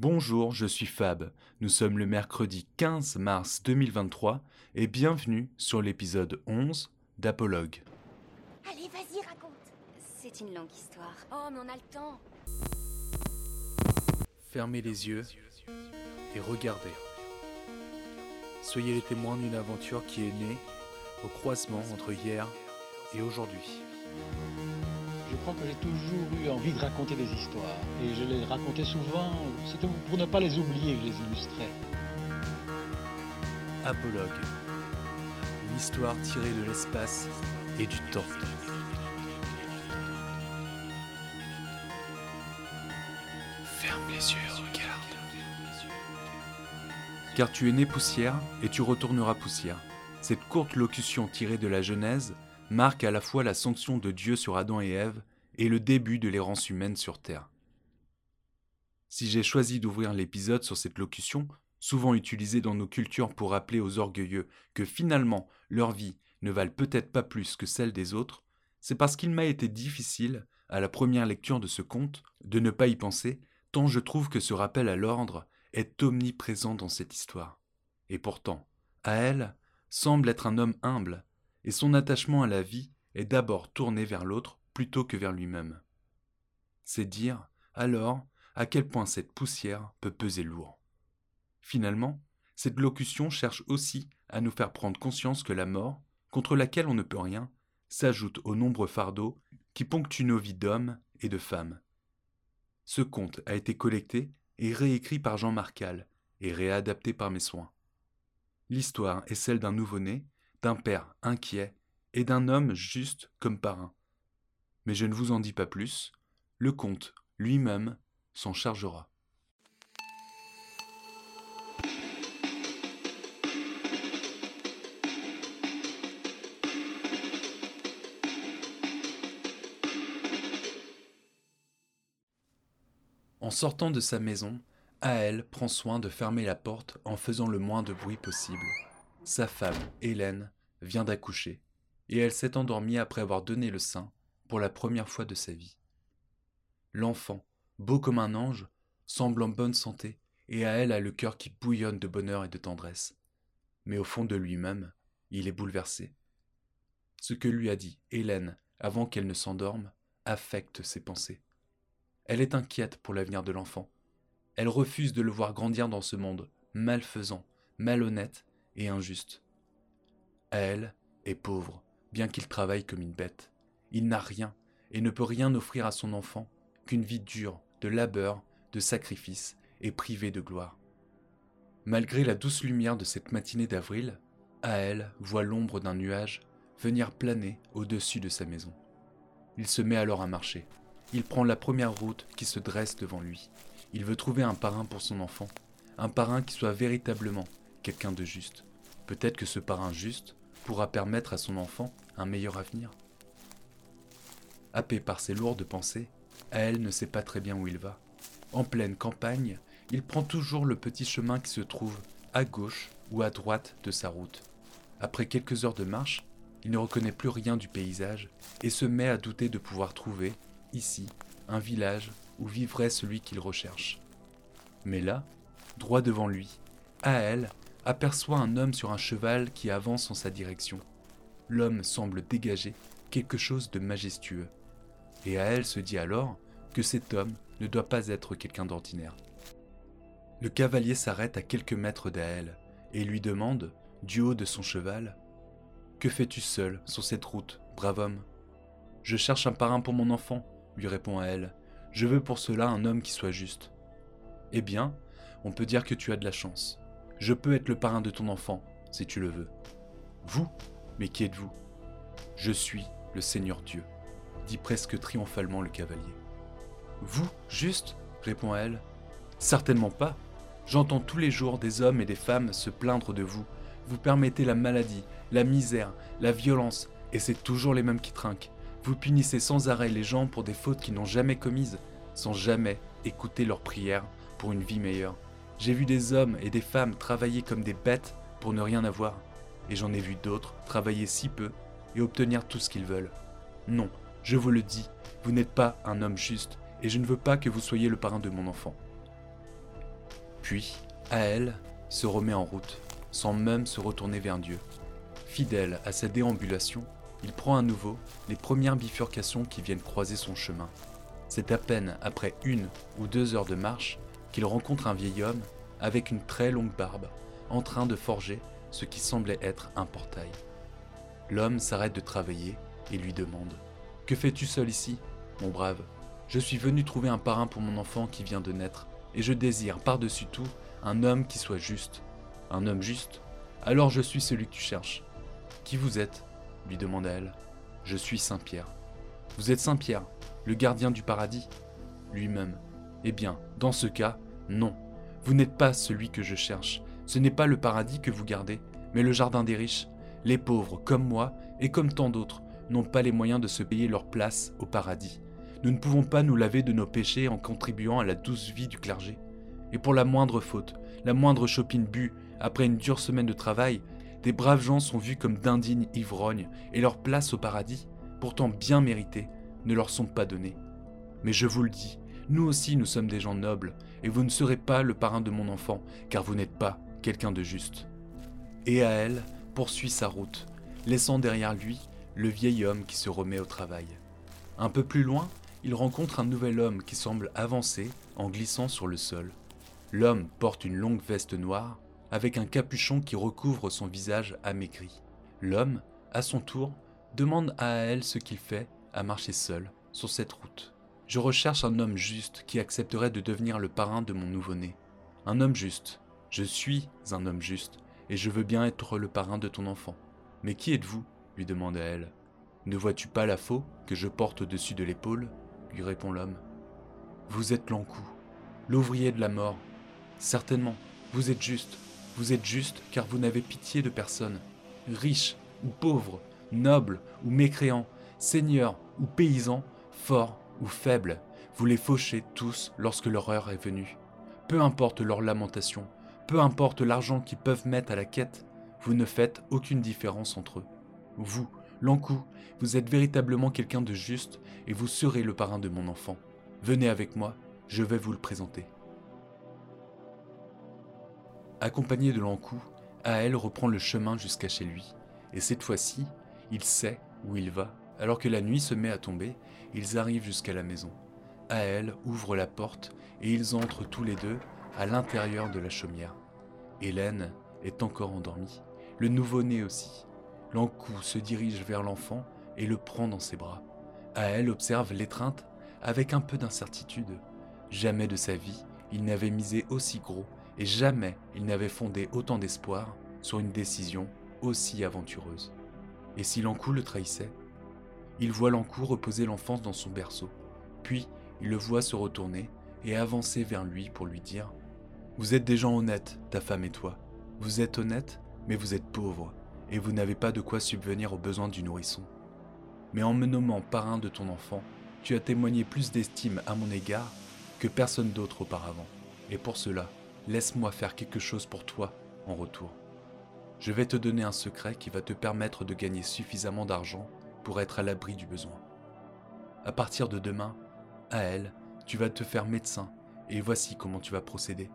Bonjour, je suis Fab. Nous sommes le mercredi 15 mars 2023 et bienvenue sur l'épisode 11 d'Apologue. Allez, vas-y, raconte. C'est une longue histoire. Oh, mais on a le temps. Fermez les yeux et regardez. Soyez les témoins d'une aventure qui est née au croisement entre hier et aujourd'hui. Je crois que j'ai toujours eu envie de raconter des histoires. Et je les racontais souvent, c'était pour ne pas les oublier que je les illustrais. Apologue. Une histoire tirée de l'espace et du temps. Ferme les yeux regarde. Car tu es né poussière et tu retourneras poussière. Cette courte locution tirée de la Genèse marque à la fois la sanction de Dieu sur Adam et Ève et le début de l'errance humaine sur Terre. Si j'ai choisi d'ouvrir l'épisode sur cette locution, souvent utilisée dans nos cultures pour rappeler aux orgueilleux que finalement leur vie ne valent peut-être pas plus que celle des autres, c'est parce qu'il m'a été difficile, à la première lecture de ce conte, de ne pas y penser, tant je trouve que ce rappel à l'ordre est omniprésent dans cette histoire. Et pourtant, à elle semble être un homme humble, et son attachement à la vie est d'abord tourné vers l'autre plutôt que vers lui-même. C'est dire, alors, à quel point cette poussière peut peser lourd. Finalement, cette locution cherche aussi à nous faire prendre conscience que la mort, contre laquelle on ne peut rien, s'ajoute aux nombreux fardeaux qui ponctuent nos vies d'hommes et de femmes. Ce conte a été collecté et réécrit par Jean Marcal et réadapté par mes soins. L'histoire est celle d'un nouveau-né, d'un père inquiet et d'un homme juste comme parrain. Mais je ne vous en dis pas plus, le conte lui-même s'en chargera. En sortant de sa maison, Aël prend soin de fermer la porte en faisant le moins de bruit possible. Sa femme, Hélène, vient d'accoucher, et elle s'est endormie après avoir donné le sein pour la première fois de sa vie. L'enfant, beau comme un ange, semble en bonne santé, et Aël a le cœur qui bouillonne de bonheur et de tendresse. Mais au fond de lui-même, il est bouleversé. Ce que lui a dit Hélène avant qu'elle ne s'endorme affecte ses pensées. Elle est inquiète pour l'avenir de l'enfant. Elle refuse de le voir grandir dans ce monde malfaisant, malhonnête et injuste. Elle est pauvre, bien qu'il travaille comme une bête. Il n'a rien et ne peut rien offrir à son enfant qu'une vie dure, de labeur, de sacrifice et privée de gloire. Malgré la douce lumière de cette matinée d'avril, Aël voit l'ombre d'un nuage venir planer au-dessus de sa maison. Il se met alors à marcher. Il prend la première route qui se dresse devant lui. Il veut trouver un parrain pour son enfant, un parrain qui soit véritablement quelqu'un de juste. Peut-être que ce parrain juste pourra permettre à son enfant un meilleur avenir. Happé par ses lourdes pensées, elle ne sait pas très bien où il va. En pleine campagne, il prend toujours le petit chemin qui se trouve à gauche ou à droite de sa route. Après quelques heures de marche, il ne reconnaît plus rien du paysage et se met à douter de pouvoir trouver, ici, un village où vivrait celui qu'il recherche. Mais là, droit devant lui, Aël aperçoit un homme sur un cheval qui avance en sa direction. L'homme semble dégager quelque chose de majestueux. Et Aël se dit alors que cet homme ne doit pas être quelqu'un d'ordinaire. Le cavalier s'arrête à quelques mètres d'Aël et lui demande, du haut de son cheval, Que fais-tu seul sur cette route, brave homme? Je cherche un parrain pour mon enfant, lui répond Aël. Je veux pour cela un homme qui soit juste. Eh bien, on peut dire que tu as de la chance. Je peux être le parrain de ton enfant, si tu le veux. Vous? Mais qui êtes-vous? Je suis le Seigneur Dieu, presque triomphalement le cavalier. Vous, juste répond elle. Certainement pas. J'entends tous les jours des hommes et des femmes se plaindre de vous. Vous permettez la maladie, la misère, la violence, et c'est toujours les mêmes qui trinquent. Vous punissez sans arrêt les gens pour des fautes qu'ils n'ont jamais commises, sans jamais écouter leurs prières pour une vie meilleure. J'ai vu des hommes et des femmes travailler comme des bêtes pour ne rien avoir, et j'en ai vu d'autres travailler si peu et obtenir tout ce qu'ils veulent. Non, je vous le dis, vous n'êtes pas un homme juste, et je ne veux pas que vous soyez le parrain de mon enfant. Puis, elle, se remet en route, sans même se retourner vers Dieu. Fidèle à sa déambulation, il prend à nouveau les premières bifurcations qui viennent croiser son chemin. C'est à peine après une ou deux heures de marche qu'il rencontre un vieil homme avec une très longue barbe, en train de forger ce qui semblait être un portail. L'homme s'arrête de travailler et lui demande ⁇ Que fais-tu seul ici, mon brave? Je suis venu trouver un parrain pour mon enfant qui vient de naître, et je désire par-dessus tout un homme qui soit juste. Un homme juste? Alors je suis celui que tu cherches. Qui vous êtes? lui demanda-elle. Je suis Saint-Pierre. Vous êtes Saint-Pierre, le gardien du paradis? Lui-même. Eh bien, dans ce cas, non. Vous n'êtes pas celui que je cherche. Ce n'est pas le paradis que vous gardez, mais le jardin des riches. Les pauvres, comme moi, et comme tant d'autres, n'ont pas les moyens de se payer leur place au paradis. Nous ne pouvons pas nous laver de nos péchés en contribuant à la douce vie du clergé. Et pour la moindre faute, la moindre chopine bue, après une dure semaine de travail, des braves gens sont vus comme d'indignes ivrognes, et leur place au paradis, pourtant bien méritée, ne leur sont pas données. Mais je vous le dis, nous aussi nous sommes des gens nobles, et vous ne serez pas le parrain de mon enfant, car vous n'êtes pas quelqu'un de juste. Et à elle poursuit sa route, laissant derrière lui le vieil homme qui se remet au travail. Un peu plus loin, il rencontre un nouvel homme qui semble avancer en glissant sur le sol. L'homme porte une longue veste noire avec un capuchon qui recouvre son visage amaigri. L'homme, à son tour, demande à elle ce qu'il fait à marcher seul sur cette route. Je recherche un homme juste qui accepterait de devenir le parrain de mon nouveau-né. Un homme juste. Je suis un homme juste, et je veux bien être le parrain de ton enfant. Mais qui êtes-vous? Lui demanda elle. Ne vois-tu pas la faux que je porte au-dessus de l'épaule? lui répond l'homme. Vous êtes l'encou, l'ouvrier de la mort. Certainement, vous êtes juste. Vous êtes juste car vous n'avez pitié de personne. Riche ou pauvre, noble ou mécréant, seigneur ou paysan, fort ou faible, vous les fauchez tous lorsque leur heure est venue. Peu importe leur lamentation, peu importe l'argent qu'ils peuvent mettre à la quête, vous ne faites aucune différence entre eux. Vous, L'Ancou, vous êtes véritablement quelqu'un de juste et vous serez le parrain de mon enfant. Venez avec moi, je vais vous le présenter. Accompagné de l'Ancou, Aël reprend le chemin jusqu'à chez lui, et cette fois-ci, il sait où il va. Alors que la nuit se met à tomber, ils arrivent jusqu'à la maison. Aël ouvre la porte et ils entrent tous les deux à l'intérieur de la chaumière. Hélène est encore endormie, le nouveau-né aussi. L'encou se dirige vers l'enfant et le prend dans ses bras. Aël observe l'étreinte avec un peu d'incertitude. Jamais de sa vie, il n'avait misé aussi gros et jamais il n'avait fondé autant d'espoir sur une décision aussi aventureuse. Et si l'encou le trahissait? Il voit l'encou reposer l'enfant dans son berceau, puis il le voit se retourner et avancer vers lui pour lui dire Vous êtes des gens honnêtes, ta femme et toi. Vous êtes honnêtes, mais vous êtes pauvres et vous n'avez pas de quoi subvenir aux besoins du nourrisson. Mais en me nommant parrain de ton enfant, tu as témoigné plus d'estime à mon égard que personne d'autre auparavant. Et pour cela, laisse-moi faire quelque chose pour toi en retour. Je vais te donner un secret qui va te permettre de gagner suffisamment d'argent pour être à l'abri du besoin. À partir de demain, à elle, tu vas te faire médecin et voici comment tu vas procéder.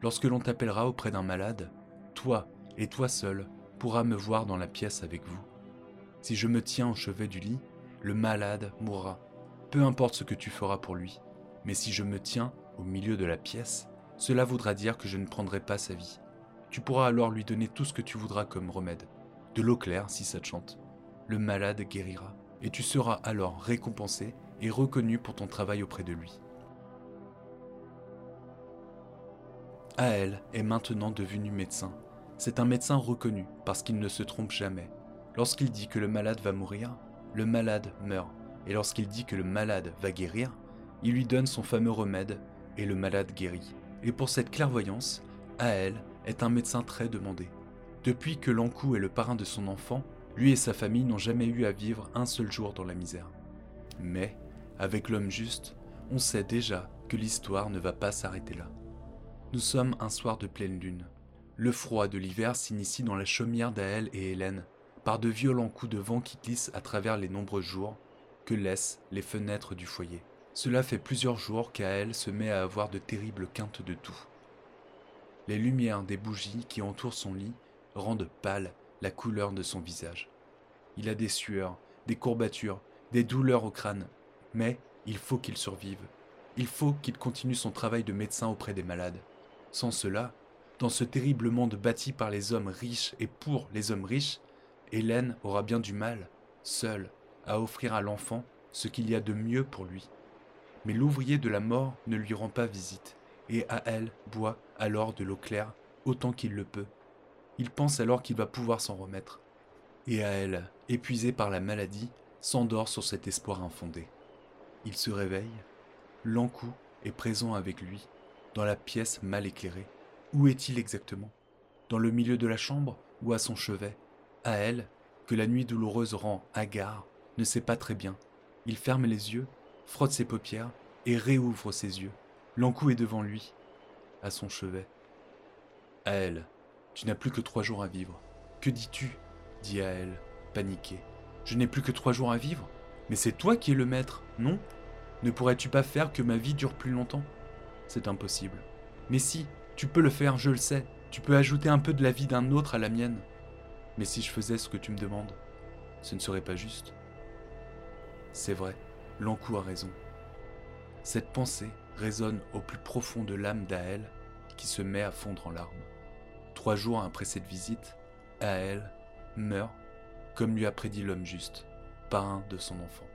Lorsque l'on t'appellera auprès d'un malade, toi et toi seul pourra me voir dans la pièce avec vous. Si je me tiens au chevet du lit, le malade mourra, peu importe ce que tu feras pour lui. Mais si je me tiens au milieu de la pièce, cela voudra dire que je ne prendrai pas sa vie. Tu pourras alors lui donner tout ce que tu voudras comme remède. De l'eau claire si ça te chante. Le malade guérira, et tu seras alors récompensé et reconnu pour ton travail auprès de lui. Aël est maintenant devenu médecin c'est un médecin reconnu parce qu'il ne se trompe jamais. Lorsqu'il dit que le malade va mourir, le malade meurt. Et lorsqu'il dit que le malade va guérir, il lui donne son fameux remède et le malade guérit. Et pour cette clairvoyance, Aël est un médecin très demandé. Depuis que Lankou est le parrain de son enfant, lui et sa famille n'ont jamais eu à vivre un seul jour dans la misère. Mais, avec l'homme juste, on sait déjà que l'histoire ne va pas s'arrêter là. Nous sommes un soir de pleine lune. Le froid de l'hiver s'initie dans la chaumière d'Aël et Hélène, par de violents coups de vent qui glissent à travers les nombreux jours que laissent les fenêtres du foyer. Cela fait plusieurs jours qu'Aël se met à avoir de terribles quintes de toux. Les lumières des bougies qui entourent son lit rendent pâle la couleur de son visage. Il a des sueurs, des courbatures, des douleurs au crâne, mais il faut qu'il survive. Il faut qu'il continue son travail de médecin auprès des malades. Sans cela, dans ce terrible monde bâti par les hommes riches et pour les hommes riches, Hélène aura bien du mal, seule, à offrir à l'enfant ce qu'il y a de mieux pour lui. Mais l'ouvrier de la mort ne lui rend pas visite, et à elle boit alors de l'eau claire autant qu'il le peut. Il pense alors qu'il va pouvoir s'en remettre. Et à elle, épuisé par la maladie, s'endort sur cet espoir infondé. Il se réveille, L'encou est présent avec lui, dans la pièce mal éclairée. Où est-il exactement? Dans le milieu de la chambre ou à son chevet? À elle, que la nuit douloureuse rend hagard, ne sait pas très bien. Il ferme les yeux, frotte ses paupières et réouvre ses yeux. L'encou est devant lui, à son chevet. À elle, tu n'as plus que trois jours à vivre. Que dis-tu? dit à elle, paniqué. Je n'ai plus que trois jours à vivre? Mais c'est toi qui es le maître, non? Ne pourrais-tu pas faire que ma vie dure plus longtemps? C'est impossible. Mais si, tu peux le faire, je le sais. Tu peux ajouter un peu de la vie d'un autre à la mienne. Mais si je faisais ce que tu me demandes, ce ne serait pas juste. C'est vrai, Lancou a raison. Cette pensée résonne au plus profond de l'âme d'Aël qui se met à fondre en larmes. Trois jours après cette visite, Aël meurt comme lui a prédit l'homme juste, parrain de son enfant.